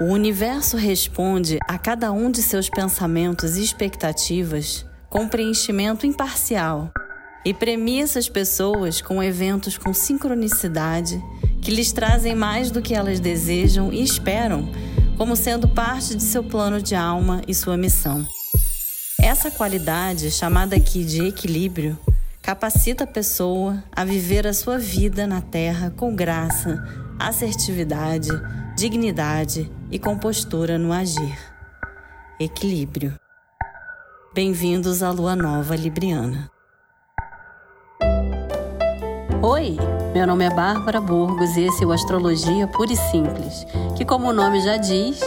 O universo responde a cada um de seus pensamentos e expectativas com preenchimento imparcial e premia essas pessoas com eventos com sincronicidade que lhes trazem mais do que elas desejam e esperam, como sendo parte de seu plano de alma e sua missão. Essa qualidade, chamada aqui de equilíbrio, capacita a pessoa a viver a sua vida na Terra com graça, assertividade, dignidade e compostura no agir. Equilíbrio. Bem-vindos à Lua Nova Libriana. Oi, meu nome é Bárbara Burgos e esse é o Astrologia Pura e Simples, que, como o nome já diz,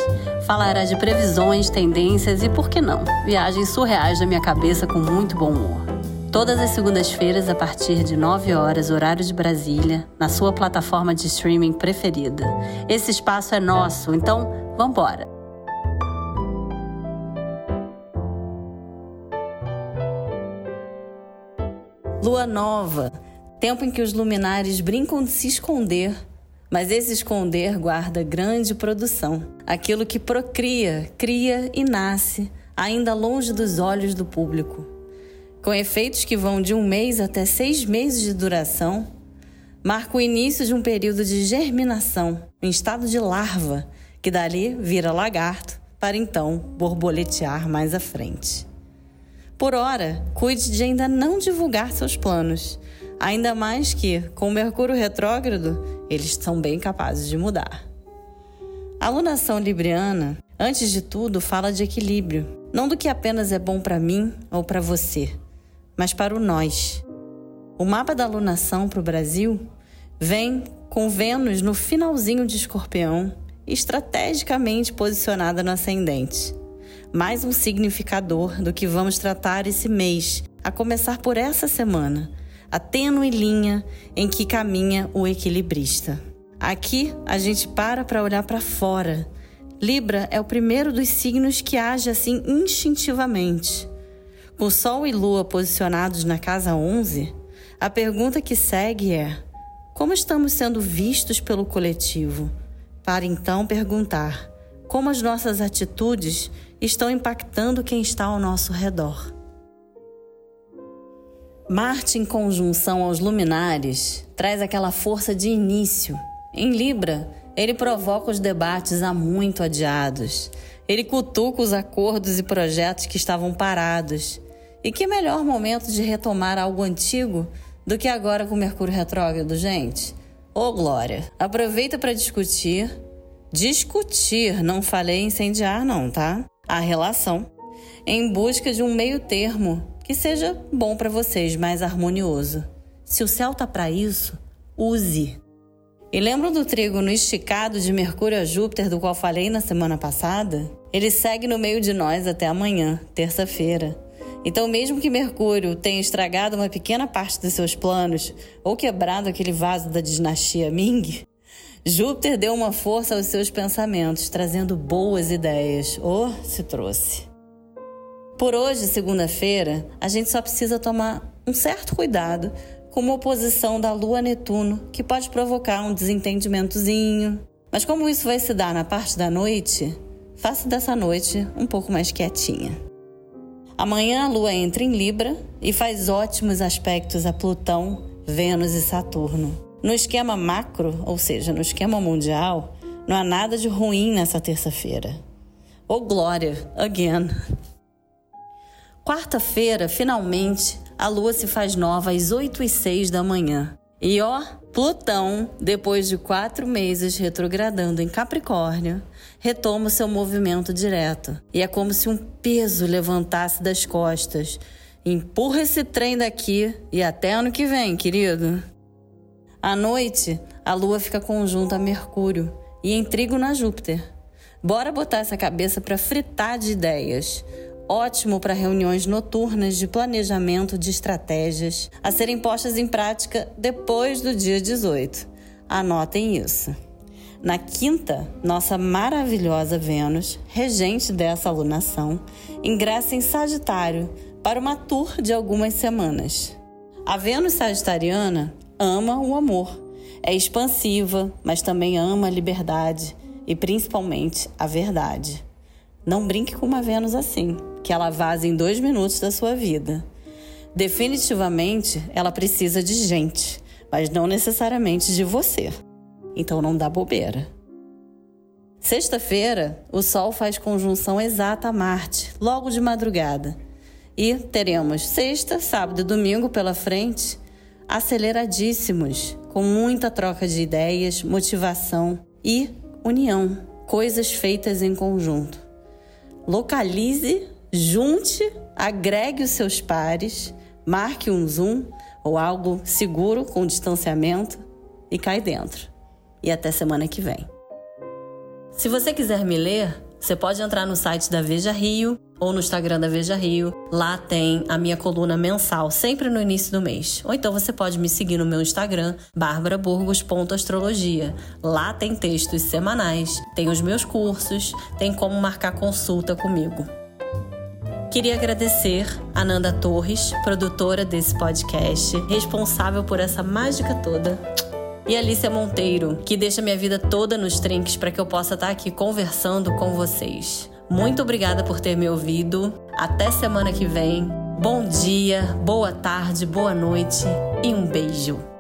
falará de previsões, tendências e, por que não, viagens surreais da minha cabeça com muito bom humor. Todas as segundas-feiras, a partir de 9 horas, horário de Brasília, na sua plataforma de streaming preferida. Esse espaço é nosso, então vambora! Lua nova, tempo em que os luminares brincam de se esconder, mas esse esconder guarda grande produção, aquilo que procria, cria e nasce, ainda longe dos olhos do público com efeitos que vão de um mês até seis meses de duração, marca o início de um período de germinação, em estado de larva, que dali vira lagarto, para então borboletear mais à frente. Por ora, cuide de ainda não divulgar seus planos, ainda mais que, com o Mercúrio retrógrado, eles são bem capazes de mudar. A alunação libriana, antes de tudo, fala de equilíbrio, não do que apenas é bom para mim ou para você, mas para o nós. O mapa da alunação para o Brasil vem com Vênus no finalzinho de Escorpião, estrategicamente posicionada no ascendente. Mais um significador do que vamos tratar esse mês, a começar por essa semana, a tênue linha em que caminha o equilibrista. Aqui a gente para para olhar para fora. Libra é o primeiro dos signos que age assim instintivamente. Com Sol e Lua posicionados na casa 11, a pergunta que segue é: como estamos sendo vistos pelo coletivo? Para então perguntar: como as nossas atitudes estão impactando quem está ao nosso redor? Marte em conjunção aos luminares traz aquela força de início. Em Libra, ele provoca os debates há muito adiados. Ele cutuca os acordos e projetos que estavam parados. E que melhor momento de retomar algo antigo do que agora com Mercúrio retrógrado, gente? Ô oh, Glória, aproveita para discutir. Discutir, não falei incendiar, não, tá? A relação. Em busca de um meio termo que seja bom para vocês, mais harmonioso. Se o céu tá para isso, use. E lembram do trígono esticado de Mercúrio a Júpiter do qual falei na semana passada? Ele segue no meio de nós até amanhã, terça-feira. Então, mesmo que Mercúrio tenha estragado uma pequena parte dos seus planos ou quebrado aquele vaso da dinastia Ming, Júpiter deu uma força aos seus pensamentos, trazendo boas ideias. Ou oh, se trouxe. Por hoje, segunda-feira, a gente só precisa tomar um certo cuidado com uma oposição da Lua Netuno, que pode provocar um desentendimentozinho. Mas como isso vai se dar na parte da noite, faça dessa noite um pouco mais quietinha. Amanhã a Lua entra em Libra e faz ótimos aspectos a Plutão, Vênus e Saturno. No esquema macro, ou seja, no esquema mundial, não há nada de ruim nessa terça-feira. Oh, glória, again! Quarta-feira, finalmente, a lua se faz nova às 8 e 6 da manhã. E ó, Plutão, depois de quatro meses retrogradando em Capricórnio, retoma seu movimento direto. E é como se um peso levantasse das costas. Empurra esse trem daqui e até ano que vem, querido. À noite, a Lua fica conjunta a Mercúrio e em trígono a Júpiter. Bora botar essa cabeça para fritar de ideias. Ótimo para reuniões noturnas de planejamento de estratégias a serem postas em prática depois do dia 18. Anotem isso. Na quinta, nossa maravilhosa Vênus, regente dessa alunação, ingressa em Sagitário para uma tour de algumas semanas. A Vênus sagitariana ama o amor. É expansiva, mas também ama a liberdade e principalmente a verdade. Não brinque com uma Vênus assim, que ela vaza em dois minutos da sua vida. Definitivamente, ela precisa de gente, mas não necessariamente de você. Então não dá bobeira. Sexta-feira, o Sol faz conjunção exata a Marte, logo de madrugada. E teremos sexta, sábado e domingo pela frente, aceleradíssimos, com muita troca de ideias, motivação e união, coisas feitas em conjunto. Localize, junte, agregue os seus pares, marque um zoom ou algo seguro com distanciamento e cai dentro. E até semana que vem. Se você quiser me ler, você pode entrar no site da Veja Rio ou no Instagram da Veja Rio. Lá tem a minha coluna mensal, sempre no início do mês. Ou então você pode me seguir no meu Instagram, barbaraburgos.astrologia. Lá tem textos semanais, tem os meus cursos, tem como marcar consulta comigo. Queria agradecer a Nanda Torres, produtora desse podcast, responsável por essa mágica toda e Alicia Monteiro, que deixa minha vida toda nos trinques para que eu possa estar aqui conversando com vocês. Muito obrigada por ter me ouvido. Até semana que vem. Bom dia, boa tarde, boa noite e um beijo.